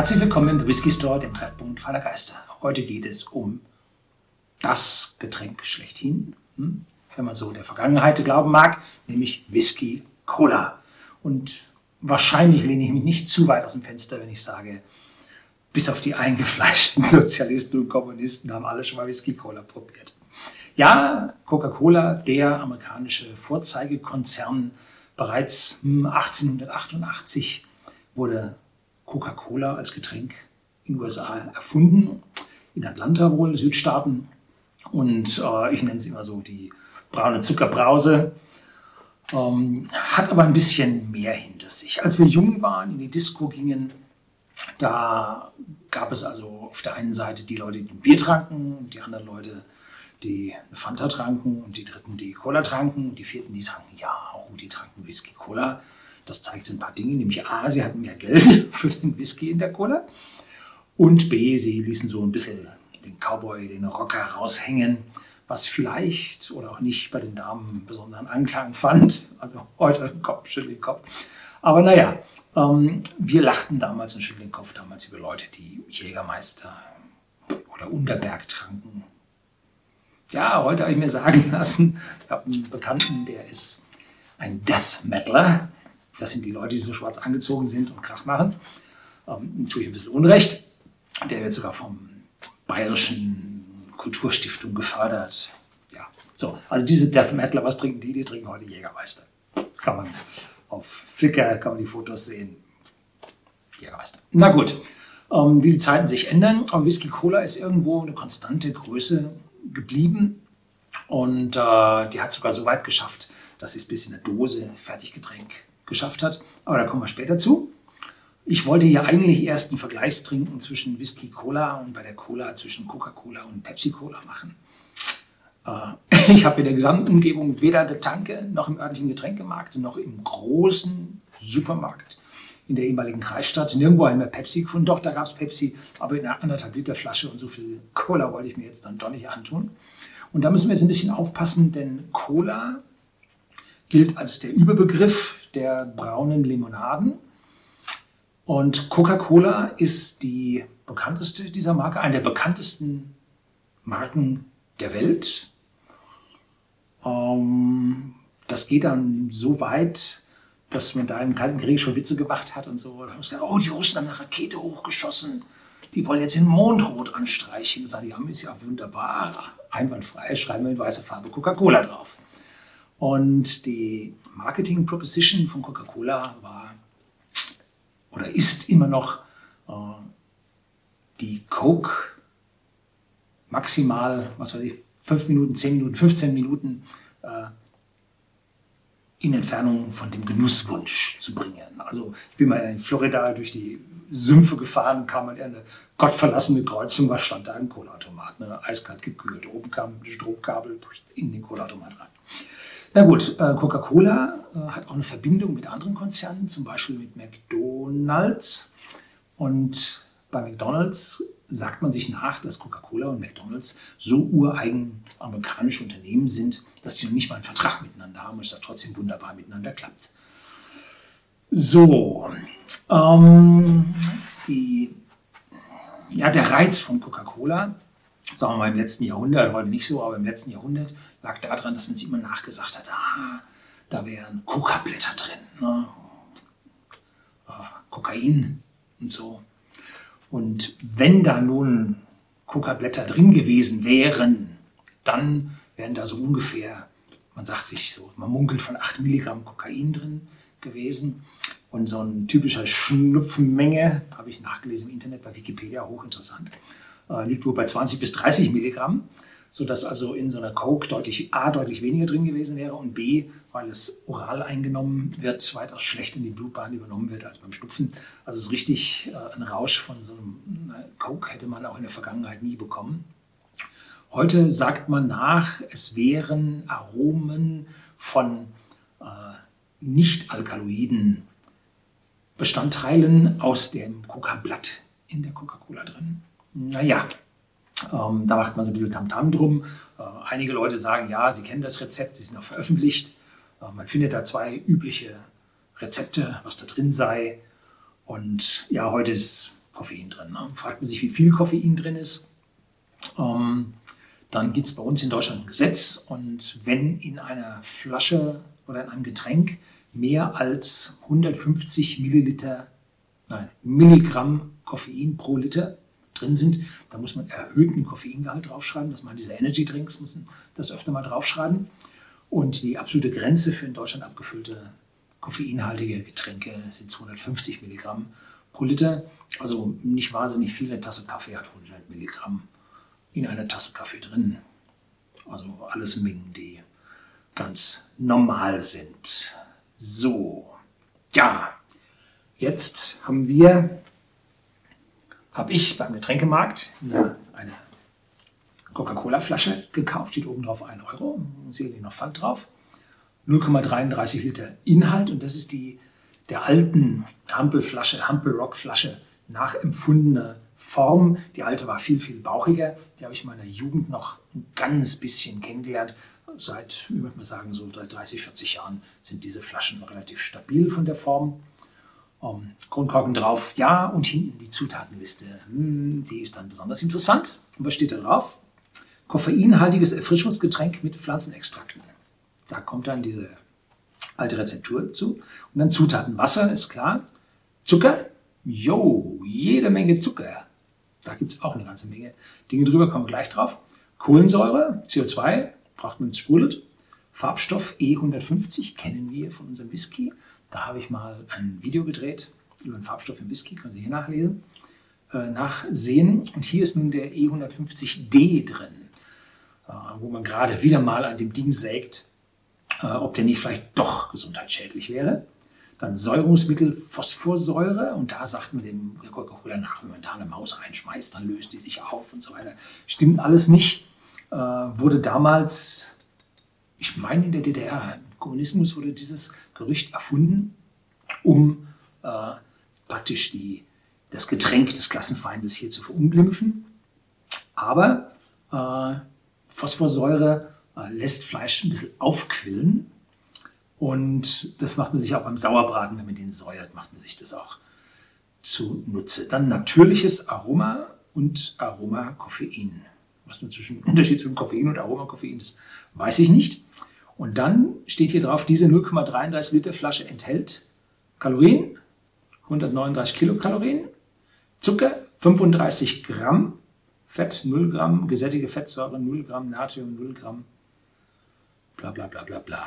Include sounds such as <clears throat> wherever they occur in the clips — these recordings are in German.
Herzlich willkommen im Whisky Store, dem Treffpunkt Faller Geister. Heute geht es um das Getränk schlechthin, hm? wenn man so der Vergangenheit glauben mag, nämlich Whisky Cola. Und wahrscheinlich lehne ich mich nicht zu weit aus dem Fenster, wenn ich sage, bis auf die eingefleischten <laughs> Sozialisten und Kommunisten haben alle schon mal Whisky Cola probiert. Ja, Coca-Cola, der amerikanische Vorzeigekonzern, bereits 1888 wurde Coca-Cola als Getränk in den USA erfunden, in Atlanta wohl, Südstaaten. Und äh, ich nenne es immer so die braune Zuckerbrause. Ähm, hat aber ein bisschen mehr hinter sich. Als wir jung waren, in die Disco gingen, da gab es also auf der einen Seite die Leute, die Bier tranken, die anderen Leute, die Fanta tranken und die dritten, die Cola tranken und die vierten, die tranken, ja, oh, die tranken Whisky Cola. Das zeigt ein paar Dinge, nämlich A, sie hatten mehr Geld <laughs> für den Whisky in der Cola und B, sie ließen so ein bisschen den Cowboy, den Rocker raushängen, was vielleicht oder auch nicht bei den Damen besonderen Anklang fand. Also heute Kopf, schüttel den Kopf. Aber naja, ähm, wir lachten damals und schütteln den Kopf damals über Leute, die Jägermeister oder Unterberg tranken. Ja, heute habe ich mir sagen <laughs> lassen, ich habe einen Bekannten, der ist ein Death Metaler. Das sind die Leute, die so schwarz angezogen sind und Krach machen. Ähm, tue ich ein bisschen Unrecht. Der wird sogar vom Bayerischen Kulturstiftung gefördert. Ja, so. Also diese Death Metaler, was trinken die? Die trinken heute Jägermeister. Kann man auf Flickr, kann man die Fotos sehen. Jägermeister. Na gut. Ähm, wie die Zeiten sich ändern. Aber Whisky Cola ist irgendwo eine konstante Größe geblieben. Und äh, die hat sogar so weit geschafft, dass sie es bis in der Dose Fertiggetränk geschafft hat. Aber da kommen wir später zu. Ich wollte ja eigentlich erst einen Vergleichstrinken zwischen Whisky Cola und bei der Cola zwischen Coca-Cola und Pepsi Cola machen. Äh, <laughs> ich habe in der gesamten Umgebung weder der Tanke noch im örtlichen Getränkemarkt noch im großen Supermarkt in der ehemaligen Kreisstadt nirgendwo mehr Pepsi gefunden. Doch, da gab es Pepsi, aber in einer anderthalb Liter Flasche und so viel Cola wollte ich mir jetzt dann doch nicht antun. Und da müssen wir jetzt ein bisschen aufpassen, denn Cola gilt als der Überbegriff der braunen Limonaden. Und Coca-Cola ist die bekannteste dieser Marke, eine der bekanntesten Marken der Welt. Ähm, das geht dann so weit, dass man da im Kalten Krieg schon Witze gemacht hat und so. Da haben gesagt, oh, die Russen haben eine Rakete hochgeschossen. Die wollen jetzt den Mondrot anstreichen. Sagen, die haben es ja wunderbar, einwandfrei, schreiben wir in weißer Farbe Coca-Cola drauf. Und die Marketing Proposition von Coca-Cola war oder ist immer noch äh, die Coke maximal, was weiß ich, 5 Minuten, 10 Minuten, 15 Minuten äh, in Entfernung von dem Genusswunsch zu bringen. Also ich bin mal in Florida durch die Sümpfe gefahren, kam in eine gottverlassene Kreuzung, was stand da ein Cola-Automat, ne? eiskalt gekühlt. Oben kam ein Stromkabel in den Cola-Automat rein. Na gut, äh, Coca-Cola äh, hat auch eine Verbindung mit anderen Konzernen, zum Beispiel mit McDonald's. Und bei McDonald's sagt man sich nach, dass Coca-Cola und McDonald's so ureigen amerikanische Unternehmen sind, dass sie noch nicht mal einen Vertrag miteinander haben und es da trotzdem wunderbar miteinander klappt. So, ähm, die, ja, der Reiz von Coca-Cola, sagen wir mal im letzten Jahrhundert, heute nicht so, aber im letzten Jahrhundert lag daran, dass man sich immer nachgesagt hat, ah, da wären Coca-Blätter drin, ne? ah, Kokain und so. Und wenn da nun Coca-Blätter drin gewesen wären, dann wären da so ungefähr, man sagt sich so, man munkelt von 8 Milligramm Kokain drin gewesen. Und so ein typischer Schnupfenmenge, habe ich nachgelesen im Internet bei Wikipedia, hochinteressant, liegt wohl bei 20 bis 30 Milligramm sodass also in so einer Coke deutlich A, deutlich weniger drin gewesen wäre und B, weil es oral eingenommen wird, weitaus schlechter in die Blutbahn übernommen wird als beim Schnupfen. Also so richtig äh, ein Rausch von so einem Coke hätte man auch in der Vergangenheit nie bekommen. Heute sagt man nach, es wären Aromen von äh, nicht-alkaloiden Bestandteilen aus dem Coca-Blatt in der Coca-Cola drin. Naja, ähm, da macht man so ein bisschen Tamtam drum. Äh, einige Leute sagen, ja, sie kennen das Rezept, die sind auch veröffentlicht. Äh, man findet da zwei übliche Rezepte, was da drin sei. Und ja, heute ist Koffein drin. Ne? Fragt man sich, wie viel Koffein drin ist. Ähm, dann gibt es bei uns in Deutschland ein Gesetz und wenn in einer Flasche oder in einem Getränk mehr als 150 Milliliter, nein, Milligramm Koffein pro Liter drin sind, dann muss man erhöhten Koffeingehalt draufschreiben. Das meinen diese Energy Drinks, müssen das öfter mal draufschreiben. Und die absolute Grenze für in Deutschland abgefüllte koffeinhaltige Getränke sind 250 Milligramm pro Liter. Also nicht wahnsinnig viel. Eine Tasse Kaffee hat 100 Milligramm in einer Tasse Kaffee drin. Also alles Mengen, die ganz normal sind. So, ja, jetzt haben wir, habe ich beim Getränkemarkt eine, eine Coca-Cola-Flasche gekauft, steht oben drauf 1 Euro, sehe noch Pfand drauf. 0,33 Liter Inhalt und das ist die der alten Hampelflasche, Hampel-Rock-Flasche nachempfundene Form. Die alte war viel, viel bauchiger. Die habe ich in meiner Jugend noch ein ganz bisschen kennengelernt. Seit, wie würde man sagen, so 30, 40 Jahren sind diese Flaschen relativ stabil von der Form. Um, ähm, Kronkorken drauf, ja, und hinten die Zutatenliste. Hm, die ist dann besonders interessant. Und was steht da drauf? Koffeinhaltiges Erfrischungsgetränk mit Pflanzenextrakten. Da kommt dann diese alte Rezeptur zu. Und dann Zutaten. Wasser ist klar. Zucker, jo, jede Menge Zucker. Da gibt es auch eine ganze Menge Dinge drüber, kommen wir gleich drauf. Kohlensäure, CO2, braucht man sprudelt. Farbstoff E150 kennen wir von unserem Whisky. Da habe ich mal ein Video gedreht über den Farbstoff im Whisky, können Sie hier nachlesen, äh, nachsehen. Und hier ist nun der E150D drin, äh, wo man gerade wieder mal an dem Ding sägt, äh, ob der nicht vielleicht doch gesundheitsschädlich wäre. Dann Säurungsmittel Phosphorsäure und da sagt man dem Coca-Cola nach, wenn man da eine Maus reinschmeißt, dann löst die sich auf und so weiter. Stimmt alles nicht. Äh, wurde damals, ich meine in der DDR, Kommunismus wurde dieses Gerücht erfunden, um äh, praktisch die, das Getränk des Klassenfeindes hier zu verunglimpfen. Aber äh, Phosphorsäure äh, lässt Fleisch ein bisschen aufquillen und das macht man sich auch beim Sauerbraten, wenn man den säuert, macht man sich das auch zunutze. Dann natürliches Aroma und Aromakoffein. Was der Unterschied zwischen Koffein und Aromakoffein ist, weiß ich nicht. Und dann steht hier drauf, diese 0,33 Liter Flasche enthält Kalorien, 139 Kilokalorien, Zucker 35 Gramm, Fett 0 Gramm, gesättigte Fettsäure 0 Gramm, Natrium 0 Gramm, bla bla bla bla bla.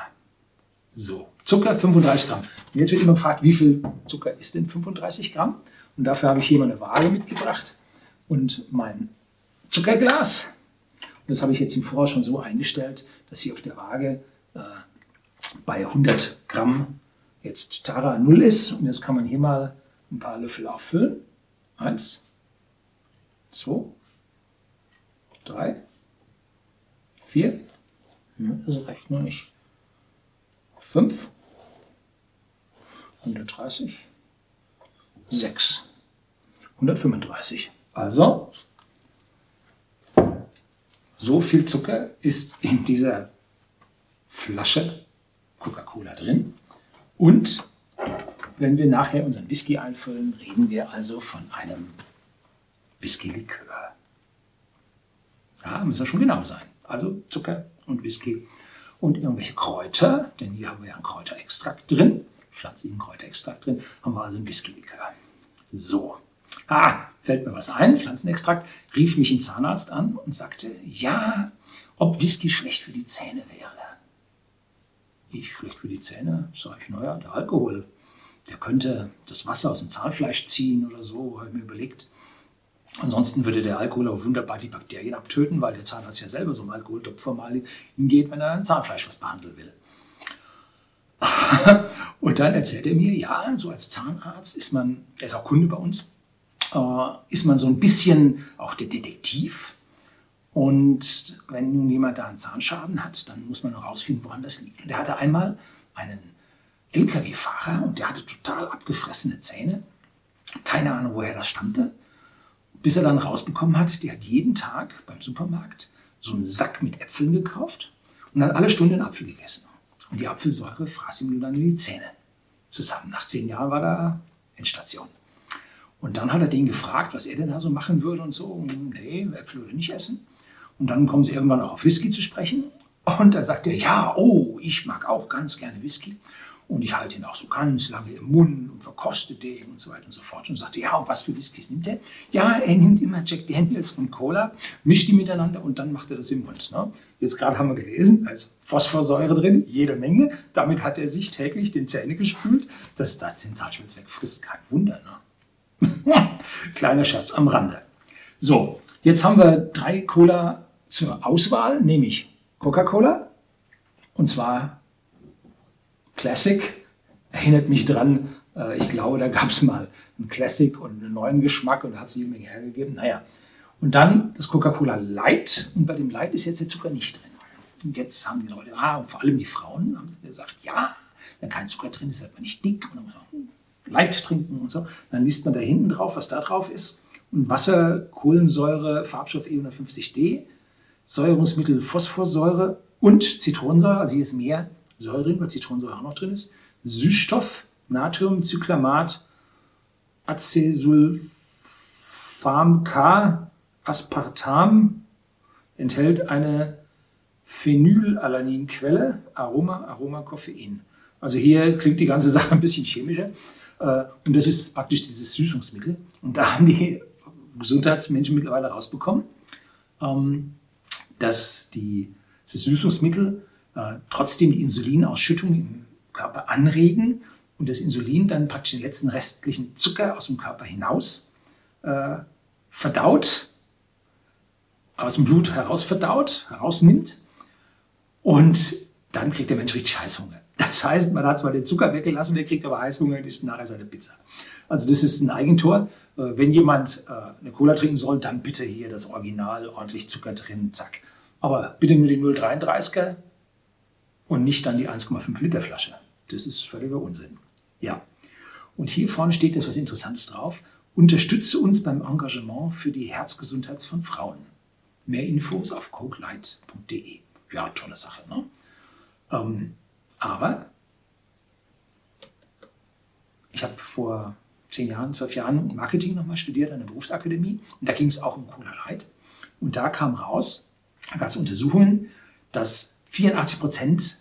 So, Zucker 35 Gramm. Und jetzt wird immer gefragt, wie viel Zucker ist denn 35 Gramm? Und dafür habe ich hier mal eine Waage mitgebracht und mein Zuckerglas. Und das habe ich jetzt im Voraus schon so eingestellt, dass hier auf der Waage äh, bei 100 Gramm jetzt Tara 0 ist. Und jetzt kann man hier mal ein paar Löffel auffüllen. Eins, zwei, drei, vier. das reicht noch nicht. 5, 130, 6, 135. Also, so viel Zucker ist in dieser Flasche Coca-Cola drin. Und wenn wir nachher unseren Whisky einfüllen, reden wir also von einem Whisky-Likör. Da müssen wir schon genau sein. Also Zucker und Whisky und irgendwelche Kräuter, denn hier haben wir ja einen Kräuterextrakt drin, pflanzlichen Kräuterextrakt drin, haben wir also ein Whisky-Likör. So, ah, fällt mir was ein, Pflanzenextrakt, rief mich ein Zahnarzt an und sagte, ja, ob Whisky schlecht für die Zähne wäre. Ich, schlecht für die Zähne? Sag ich, naja, der Alkohol, der könnte das Wasser aus dem Zahnfleisch ziehen oder so, habe ich mir überlegt. Ansonsten würde der Alkohol auch wunderbar die Bakterien abtöten, weil der Zahnarzt ja selber so einem Alkoholtopf formal hingeht, wenn er ein Zahnfleisch was behandeln will. <laughs> und dann erzählt er mir, ja, so als Zahnarzt ist man, er ist auch Kunde bei uns, äh, ist man so ein bisschen auch der Detektiv. Und wenn nun jemand da einen Zahnschaden hat, dann muss man noch rausfinden, woran das liegt. Und er hatte einmal einen LKW-Fahrer und der hatte total abgefressene Zähne. Keine Ahnung, woher das stammte bis er dann rausbekommen hat, der hat jeden Tag beim Supermarkt so einen Sack mit Äpfeln gekauft und hat alle Stunden einen Apfel gegessen. Und die Apfelsäure fraß ihm dann in die Zähne zusammen. Nach zehn Jahren war da Endstation. Und dann hat er den gefragt, was er denn da so machen würde und so. Nee, Äpfel würde nicht essen. Und dann kommen sie irgendwann auch auf Whisky zu sprechen. Und da sagt er, ja, oh, ich mag auch ganz gerne Whisky. Und ich halte ihn auch so ganz lange im Mund und verkoste den und so weiter und so fort. Und sagte, ja, und was für Whiskys nimmt er? Ja, er nimmt immer Jack Daniels und Cola, mischt die miteinander und dann macht er das im Mund. Ne? Jetzt gerade haben wir gelesen, also Phosphorsäure drin, jede Menge. Damit hat er sich täglich den Zähne gespült. Dass das den Zahnschmelz wegfrisst, kein Wunder. Ne? <laughs> Kleiner Scherz am Rande. So, jetzt haben wir drei Cola zur Auswahl, nämlich Coca-Cola. Und zwar Classic. Erinnert mich dran, äh, ich glaube, da gab es mal einen Classic und einen neuen Geschmack und da hat es jede Menge hergegeben. Naja. Und dann das Coca-Cola Light. Und bei dem Light ist jetzt der Zucker nicht drin. Und jetzt haben die Leute, ah, und vor allem die Frauen, haben gesagt, ja, wenn kein Zucker drin ist, wird man nicht dick. Und dann muss man Light trinken und so. Dann liest man da hinten drauf, was da drauf ist. Und Wasser, Kohlensäure, Farbstoff E150D, Säurungsmittel Phosphorsäure und Zitronensäure, also hier ist mehr Säure drin, weil Zitronensäure auch noch drin ist. Süßstoff, Natriumcyclamat, Acesulfam K, Aspartam, enthält eine Phenylalaninquelle, Aroma, Aroma, Koffein. Also hier klingt die ganze <laughs> Sache ein bisschen chemischer. Äh, und das ist praktisch dieses Süßungsmittel. Und da haben die Gesundheitsmenschen mittlerweile rausbekommen, ähm, dass die, Süßungsmittel äh, trotzdem die Insulinausschüttung im Körper anregen und das Insulin dann praktisch den letzten restlichen Zucker aus dem Körper hinaus äh, verdaut, aus dem Blut heraus verdaut, herausnimmt. Und dann kriegt der Mensch richtig Heißhunger. Das heißt, man hat zwar den Zucker weggelassen, der kriegt aber Heißhunger und isst nachher seine Pizza. Also das ist ein Eigentor. Äh, wenn jemand äh, eine Cola trinken soll, dann bitte hier das Original, ordentlich Zucker drin, zack. Aber bitte nur die 0,33er und nicht dann die 1,5 Liter Flasche. Das ist völliger Unsinn. Ja. Und hier vorne steht jetzt was Interessantes drauf. Unterstütze uns beim Engagement für die Herzgesundheit von Frauen. Mehr Infos auf cokelight.de. Ja, tolle Sache. Ne? Ähm, aber ich habe vor zehn Jahren, zwölf Jahren Marketing nochmal studiert an der Berufsakademie und da ging es auch um Cola Light. Und da kam raus, da gab es Untersuchungen, dass 84 Prozent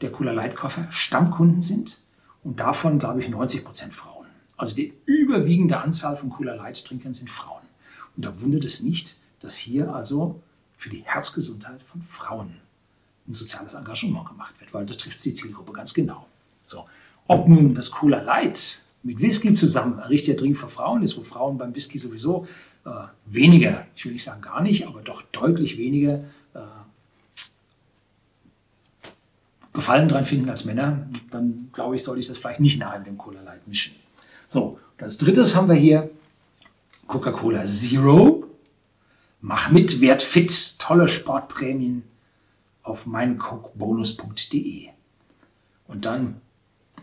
der Cola Light Koffer Stammkunden sind und davon, glaube ich, 90 Prozent Frauen. Also die überwiegende Anzahl von Cola Light Trinkern sind Frauen. Und da wundert es nicht, dass hier also für die Herzgesundheit von Frauen ein soziales Engagement gemacht wird, weil da trifft es die Zielgruppe ganz genau. So. Ob nun das Cola Light mit Whisky zusammen ein richtiger Drink für Frauen ist, wo Frauen beim Whisky sowieso äh, weniger, ich will nicht sagen gar nicht, aber doch deutlich weniger äh, Gefallen dran finden als Männer, dann glaube ich, sollte ich das vielleicht nicht nahe mit dem Cola Light mischen. So, als drittes haben wir hier Coca-Cola Zero. Mach mit, werd fit, tolle Sportprämien auf meincokebonus.de. Und dann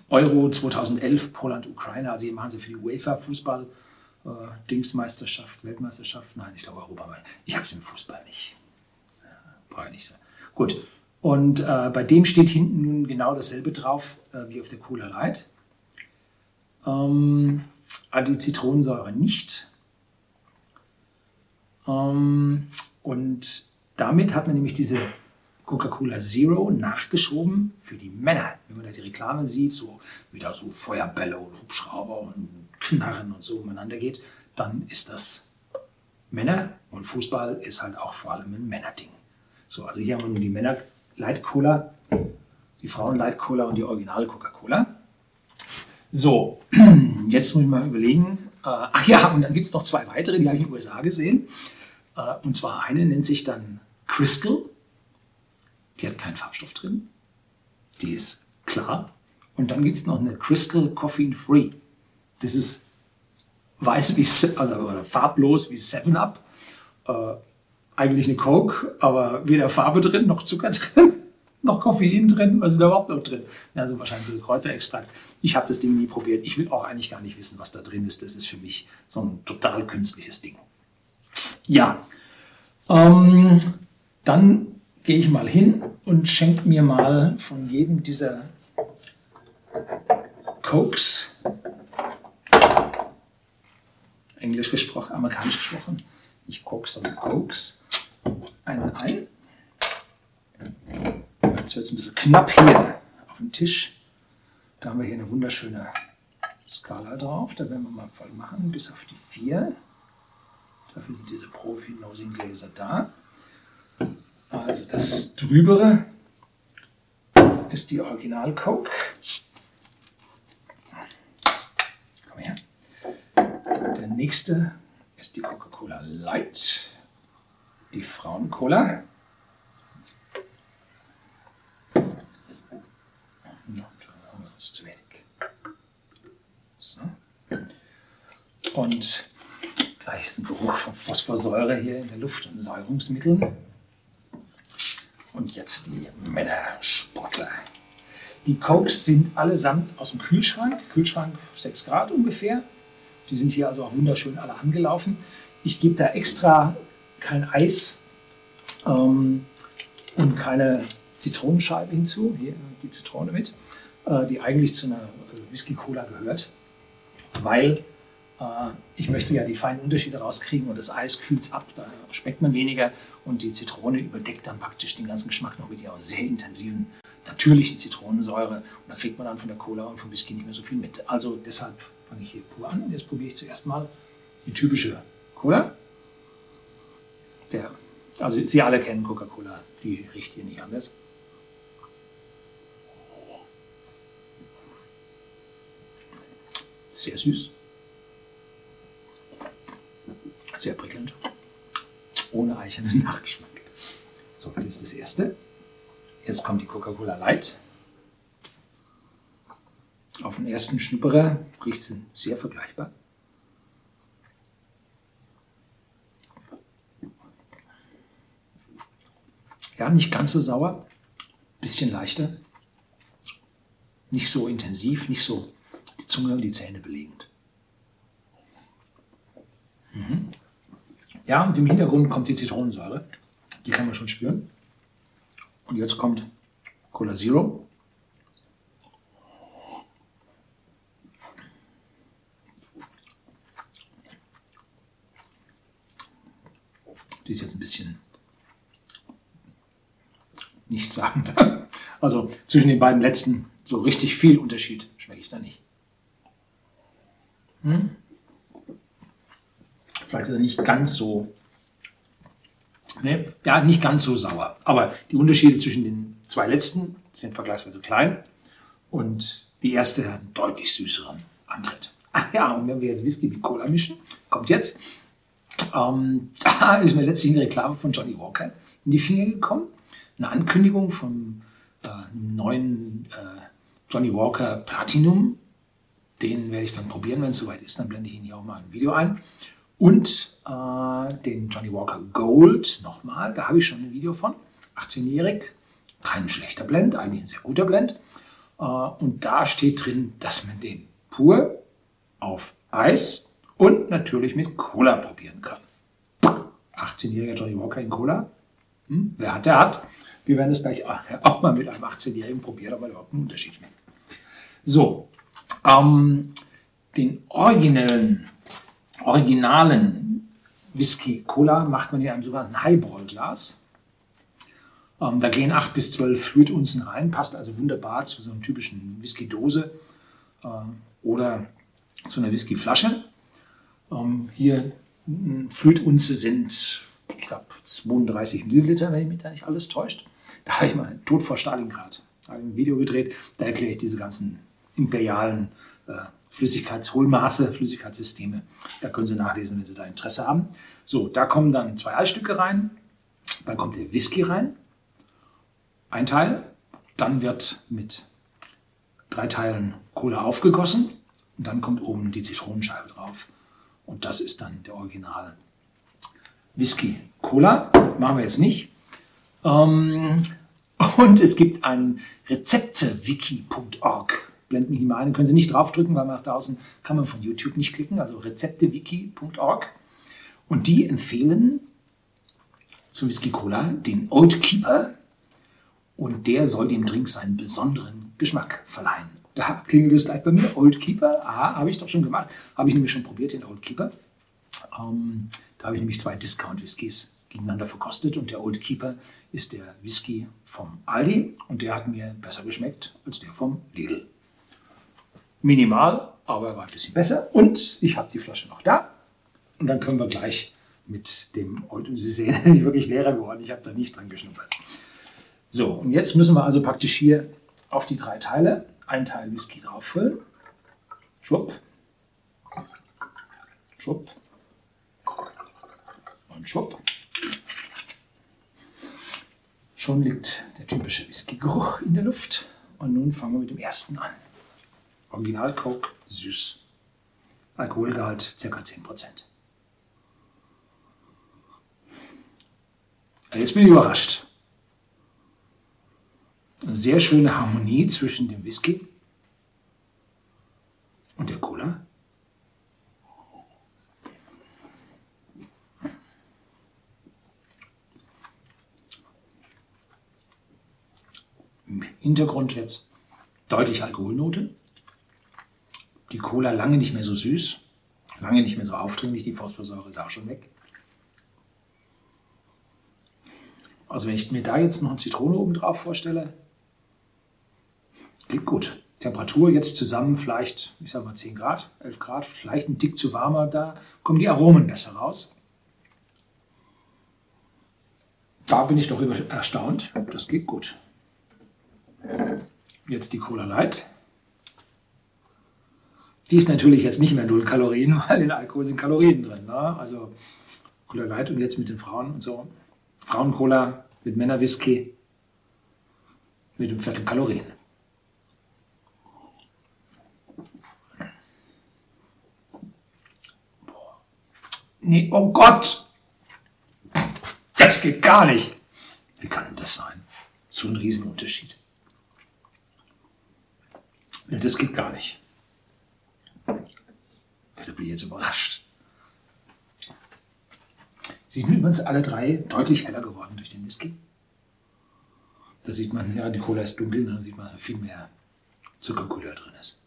Euro 2011, Poland, Ukraine. Also hier machen sie für die UEFA Fußball äh, Dingsmeisterschaft, Weltmeisterschaft. Nein, ich glaube Europameisterschaft. Ich habe es im Fußball nicht. Brauche ich nicht. Gut. Und äh, bei dem steht hinten nun genau dasselbe drauf äh, wie auf der Cola Light. Ähm, die Zitronensäure nicht. Ähm, und damit hat man nämlich diese Coca-Cola Zero nachgeschoben für die Männer. Wenn man da die Reklame sieht, so wieder so Feuerbälle und Hubschrauber und Knarren und so umeinander geht, dann ist das Männer und Fußball ist halt auch vor allem ein Männerding. So, also hier haben wir nun die Männer Light Cola, die Frauen Light Cola und die originale Coca-Cola. So, <clears throat> jetzt muss ich mal überlegen. Äh, ach ja, und dann gibt es noch zwei weitere, die habe ich in den USA gesehen. Äh, und zwar eine nennt sich dann Crystal. Die hat keinen Farbstoff drin. Die ist klar. Und dann gibt es noch eine Crystal Coffee Free. Das ist weiß wie, also, oder farblos wie 7-Up. Äh, eigentlich eine Coke, aber weder Farbe drin, noch Zucker <laughs> drin, noch Koffein drin, was ist da überhaupt noch drin? Also wahrscheinlich ein Kreuzerextrakt. Ich habe das Ding nie probiert. Ich will auch eigentlich gar nicht wissen, was da drin ist. Das ist für mich so ein total künstliches Ding. Ja, ähm, dann gehe ich mal hin und schenke mir mal von jedem dieser Cokes Englisch gesprochen, amerikanisch gesprochen. Nicht Koks, sondern Cokes. Ein Ei. Jetzt wird es ein bisschen knapp hier auf dem Tisch. Da haben wir hier eine wunderschöne Skala drauf. Da werden wir mal voll machen, bis auf die 4. Dafür sind diese Profi-Nosing-Gläser da. Also das drübere ist die Original Coke. Komm her. Der nächste ist die Coca-Cola Light, die Frauen-Cola. Und gleich ist ein Geruch von Phosphorsäure hier in der Luft und Säurungsmitteln. Und jetzt die Männersportler. Die Cokes sind allesamt aus dem Kühlschrank, Kühlschrank 6 Grad ungefähr. Die sind hier also auch wunderschön alle angelaufen. Ich gebe da extra kein Eis ähm, und keine Zitronenscheibe hinzu. Hier die Zitrone mit, äh, die eigentlich zu einer Whisky-Cola gehört, weil ich möchte ja die feinen Unterschiede rauskriegen und das Eis kühlt ab, da schmeckt man weniger und die Zitrone überdeckt dann praktisch den ganzen Geschmack noch mit ihrer sehr intensiven, natürlichen Zitronensäure und da kriegt man dann von der Cola und vom Whisky nicht mehr so viel mit. Also deshalb fange ich hier pur an. Jetzt probiere ich zuerst mal die typische Cola. Der, also Sie alle kennen Coca-Cola, die riecht hier nicht anders. Sehr süß. Sehr prickelnd. Ohne eichernen <laughs> Nachgeschmack. So, das ist das erste. Jetzt kommt die Coca-Cola Light. Auf den ersten Schnupperer riecht sie sehr vergleichbar. Ja, nicht ganz so sauer, bisschen leichter, nicht so intensiv, nicht so die Zunge und die Zähne belegend. Mhm. Ja, und im Hintergrund kommt die Zitronensäure, die kann man schon spüren. Und jetzt kommt Cola Zero. Die ist jetzt ein bisschen nichts sagen. <laughs> Also zwischen den beiden letzten so richtig viel Unterschied schmecke ich da nicht. Hm? Vielleicht ist er nicht ganz so, ne, ja, nicht ganz so sauer. Aber die Unterschiede zwischen den zwei letzten sind vergleichsweise klein und die erste hat einen deutlich süßeren Antritt. Ach ja, und wenn wir jetzt Whisky mit Cola mischen, kommt jetzt, ähm, <laughs> da ist mir letztlich eine Reklame von Johnny Walker in die Finger gekommen eine Ankündigung vom äh, neuen äh, Johnny Walker Platinum. Den werde ich dann probieren, wenn es soweit ist. Dann blende ich Ihnen hier auch mal ein Video ein. Und äh, den Johnny Walker Gold nochmal. Da habe ich schon ein Video von. 18-jährig. Kein schlechter Blend, eigentlich ein sehr guter Blend. Äh, und da steht drin, dass man den pur auf Eis und natürlich mit Cola probieren kann. 18-jähriger Johnny Walker in Cola. Hm, wer hat, der hat. Wir werden es gleich auch mal mit einem 18-Jährigen probieren, ob man überhaupt einen Unterschied schmeckt. So, ähm, den originellen, originalen Whisky Cola macht man in einem sogenannten Highball-Glas. Ähm, da gehen 8 bis 12 Fluidunzen rein, passt also wunderbar zu so einer typischen Whisky-Dose äh, oder zu einer Whisky-Flasche. Ähm, hier Fluidunze sind, ich glaube, 32 Milliliter, wenn mich da nicht alles täuscht. Da habe ich mal Tod vor Stalingrad ein Video gedreht. Da erkläre ich diese ganzen imperialen äh, Flüssigkeitshohlmaße, Flüssigkeitssysteme. Da können Sie nachlesen, wenn Sie da Interesse haben. So, da kommen dann zwei Eisstücke rein. Dann kommt der Whisky rein. Ein Teil. Dann wird mit drei Teilen Cola aufgegossen. Und dann kommt oben die Zitronenscheibe drauf. Und das ist dann der Original Whisky Cola. Machen wir jetzt nicht. Ähm, <laughs> und es gibt ein Rezeptewiki.org. Blenden hier mal ein. Können Sie nicht draufdrücken, weil nach draußen kann man von YouTube nicht klicken. Also Rezeptewiki.org. Und die empfehlen zum Whisky Cola den Old Keeper. Und der soll dem Drink seinen besonderen Geschmack verleihen. Da klingelt es gleich bei mir. Old Keeper. Aha, habe ich doch schon gemacht. Habe ich nämlich schon probiert, den Old Keeper. Ähm, da habe ich nämlich zwei Discount-Whiskys gegeneinander verkostet und der Old Keeper ist der Whisky vom Aldi und der hat mir besser geschmeckt als der vom Lidl. Minimal, aber er war ein bisschen besser und ich habe die Flasche noch da und dann können wir gleich mit dem Old, Sie sehen, <laughs> die ist wirklich leerer geworden, ich habe da nicht dran geschnuppert. So, und jetzt müssen wir also praktisch hier auf die drei Teile ein Teil Whisky drauf füllen. Schwupp. Schwupp. Und schwupp. Schon liegt der typische Whisky-Geruch in der Luft. Und nun fangen wir mit dem ersten an. Original Coke, süß. Alkoholgehalt ca. 10%. Jetzt bin ich überrascht. Eine sehr schöne Harmonie zwischen dem Whisky und der Cola. Im Hintergrund jetzt deutlich Alkoholnote. Die Cola lange nicht mehr so süß, lange nicht mehr so aufdringlich, die Phosphorsäure ist auch schon weg. Also wenn ich mir da jetzt noch eine Zitrone oben drauf vorstelle, geht gut. Temperatur jetzt zusammen vielleicht, ich sag mal 10 Grad, 11 Grad, vielleicht ein Dick zu warmer, da kommen die Aromen besser raus. Da bin ich doch erstaunt, das geht gut. Jetzt die Cola Light. Die ist natürlich jetzt nicht mehr 0 Kalorien, <laughs> weil in Alkohol sind Kalorien drin. Ne? Also Cola Light und jetzt mit den Frauen und so. Frauencola mit Männerwhisky mit einem Viertel Kalorien. Nee, oh Gott! Das geht gar nicht. Wie kann denn das sein? So ein Riesenunterschied. Das geht gar nicht. Da bin ich jetzt überrascht. Sie sind übrigens alle drei deutlich heller geworden durch den Whisky. Da sieht man, ja, die Cola ist dunkel, dann sieht man, dass viel mehr Zuckercouleur drin ist.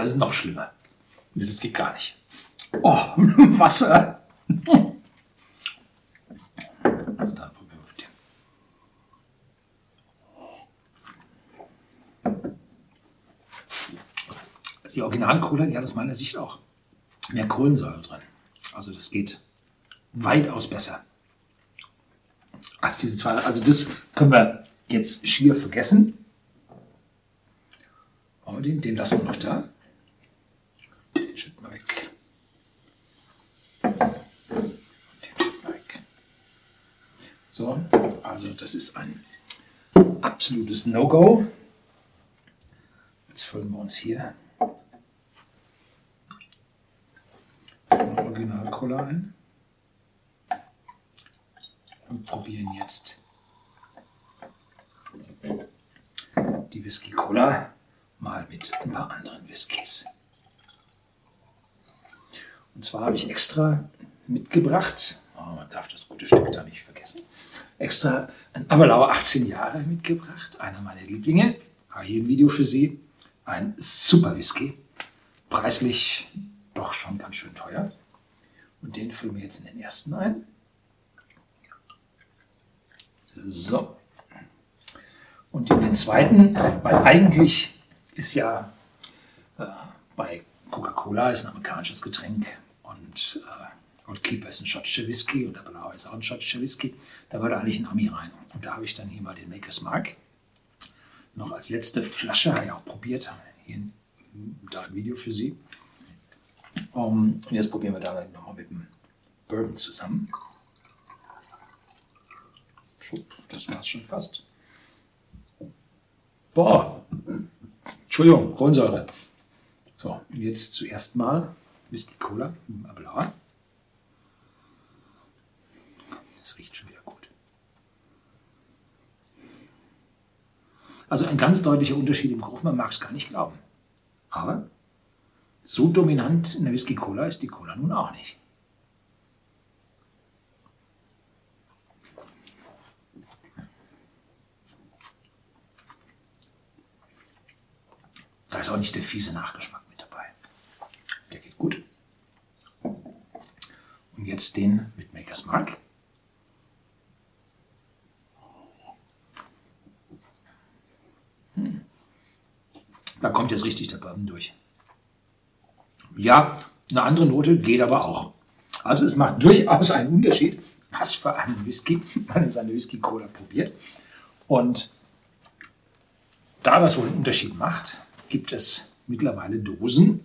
Das ist noch schlimmer. Das geht gar nicht. Oh, <laughs> Wasser. Also da probieren wir mit dem. Also die Original-Cola, die hat aus meiner Sicht auch mehr Kohlensäure drin. Also das geht weitaus besser als diese zwei. Also das können wir jetzt schier vergessen. Aber den, den lassen wir noch da. Den schütten wir weg. Den schütten wir weg. So, also das ist ein absolutes No-Go. Jetzt füllen wir uns hier Original Cola ein und probieren jetzt die Whisky Cola mal mit ein paar anderen Whiskys. Und zwar habe ich extra mitgebracht, oh, man darf das gute Stück da nicht vergessen, extra ein Avalauer 18 Jahre mitgebracht, einer meiner Lieblinge. Habe hier ein Video für Sie. Ein super Whisky, preislich doch schon ganz schön teuer. Und den füllen wir jetzt in den ersten ein. So. Und in den zweiten, weil eigentlich ist ja äh, bei Coca-Cola ist ein amerikanisches Getränk und äh, Old Keeper ist ein schottischer Whisky und der Blaue ist auch ein schottischer Whisky. Da würde eigentlich ein Ami rein. Und da habe ich dann hier mal den Maker's Mark noch als letzte Flasche, habe ich auch probiert, hier da ein Video für Sie. Um, und jetzt probieren wir da nochmal mit dem Bourbon zusammen. Das war es schon fast. Boah, Entschuldigung, Kohlensäure. So, jetzt zuerst mal Whisky Cola, Abelauer. Das riecht schon wieder gut. Also ein ganz deutlicher Unterschied im Geruch, man mag es gar nicht glauben. Aber so dominant in der Whisky Cola ist die Cola nun auch nicht. Da ist auch nicht der fiese Nachgeschmack mit dabei. Der geht gut. Und jetzt den mit Makers Mark. Hm. Da kommt jetzt richtig der Bourbon durch. Ja, eine andere Note geht aber auch. Also es macht durchaus einen Unterschied, was für einen Whisky man in seine Whisky-Cola probiert. Und da das wohl einen Unterschied macht, gibt es mittlerweile Dosen.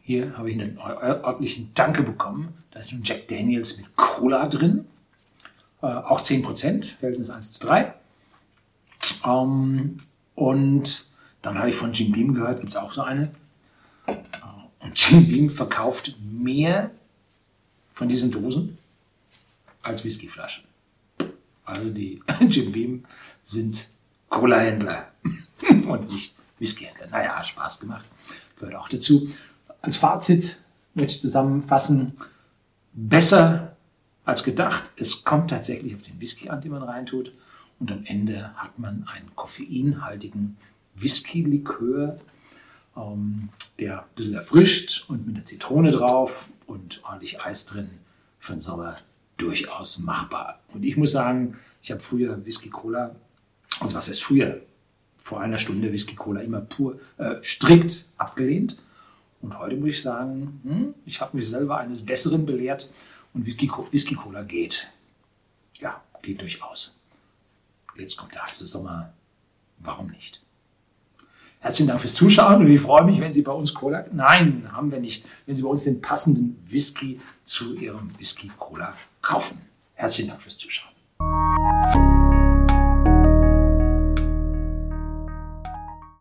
Hier habe ich einen ordentlichen Danke bekommen. Da ist ein Jack Daniels mit Cola drin. Äh, auch 10%, Verhältnis 1 zu 3. Ähm, und dann habe ich von Jim Beam gehört, gibt es auch so eine. Und Jim Beam verkauft mehr von diesen Dosen als Whiskyflaschen. Also die <laughs> Jim Beam sind Cola-Händler <laughs> und nicht Whiskyhändler. Naja, Spaß gemacht, gehört auch dazu. Als Fazit möchte ich zusammenfassen, besser als gedacht. Es kommt tatsächlich auf den Whisky an, den man reintut. Und am Ende hat man einen koffeinhaltigen Whisky-Likör, ähm, der ein bisschen erfrischt und mit der Zitrone drauf und ordentlich Eis drin für den Sommer durchaus machbar. Und ich muss sagen, ich habe früher Whisky Cola, also was heißt früher? Vor einer Stunde Whisky Cola immer pur äh, strikt abgelehnt. Und heute muss ich sagen, hm, ich habe mich selber eines Besseren belehrt und Whisky, Whisky Cola geht. Ja, geht durchaus. Jetzt kommt der heiße Sommer. Warum nicht? Herzlichen Dank fürs Zuschauen und ich freue mich, wenn Sie bei uns Cola, nein, haben wir nicht, wenn Sie bei uns den passenden Whisky zu Ihrem Whisky Cola kaufen. Herzlichen Dank fürs Zuschauen.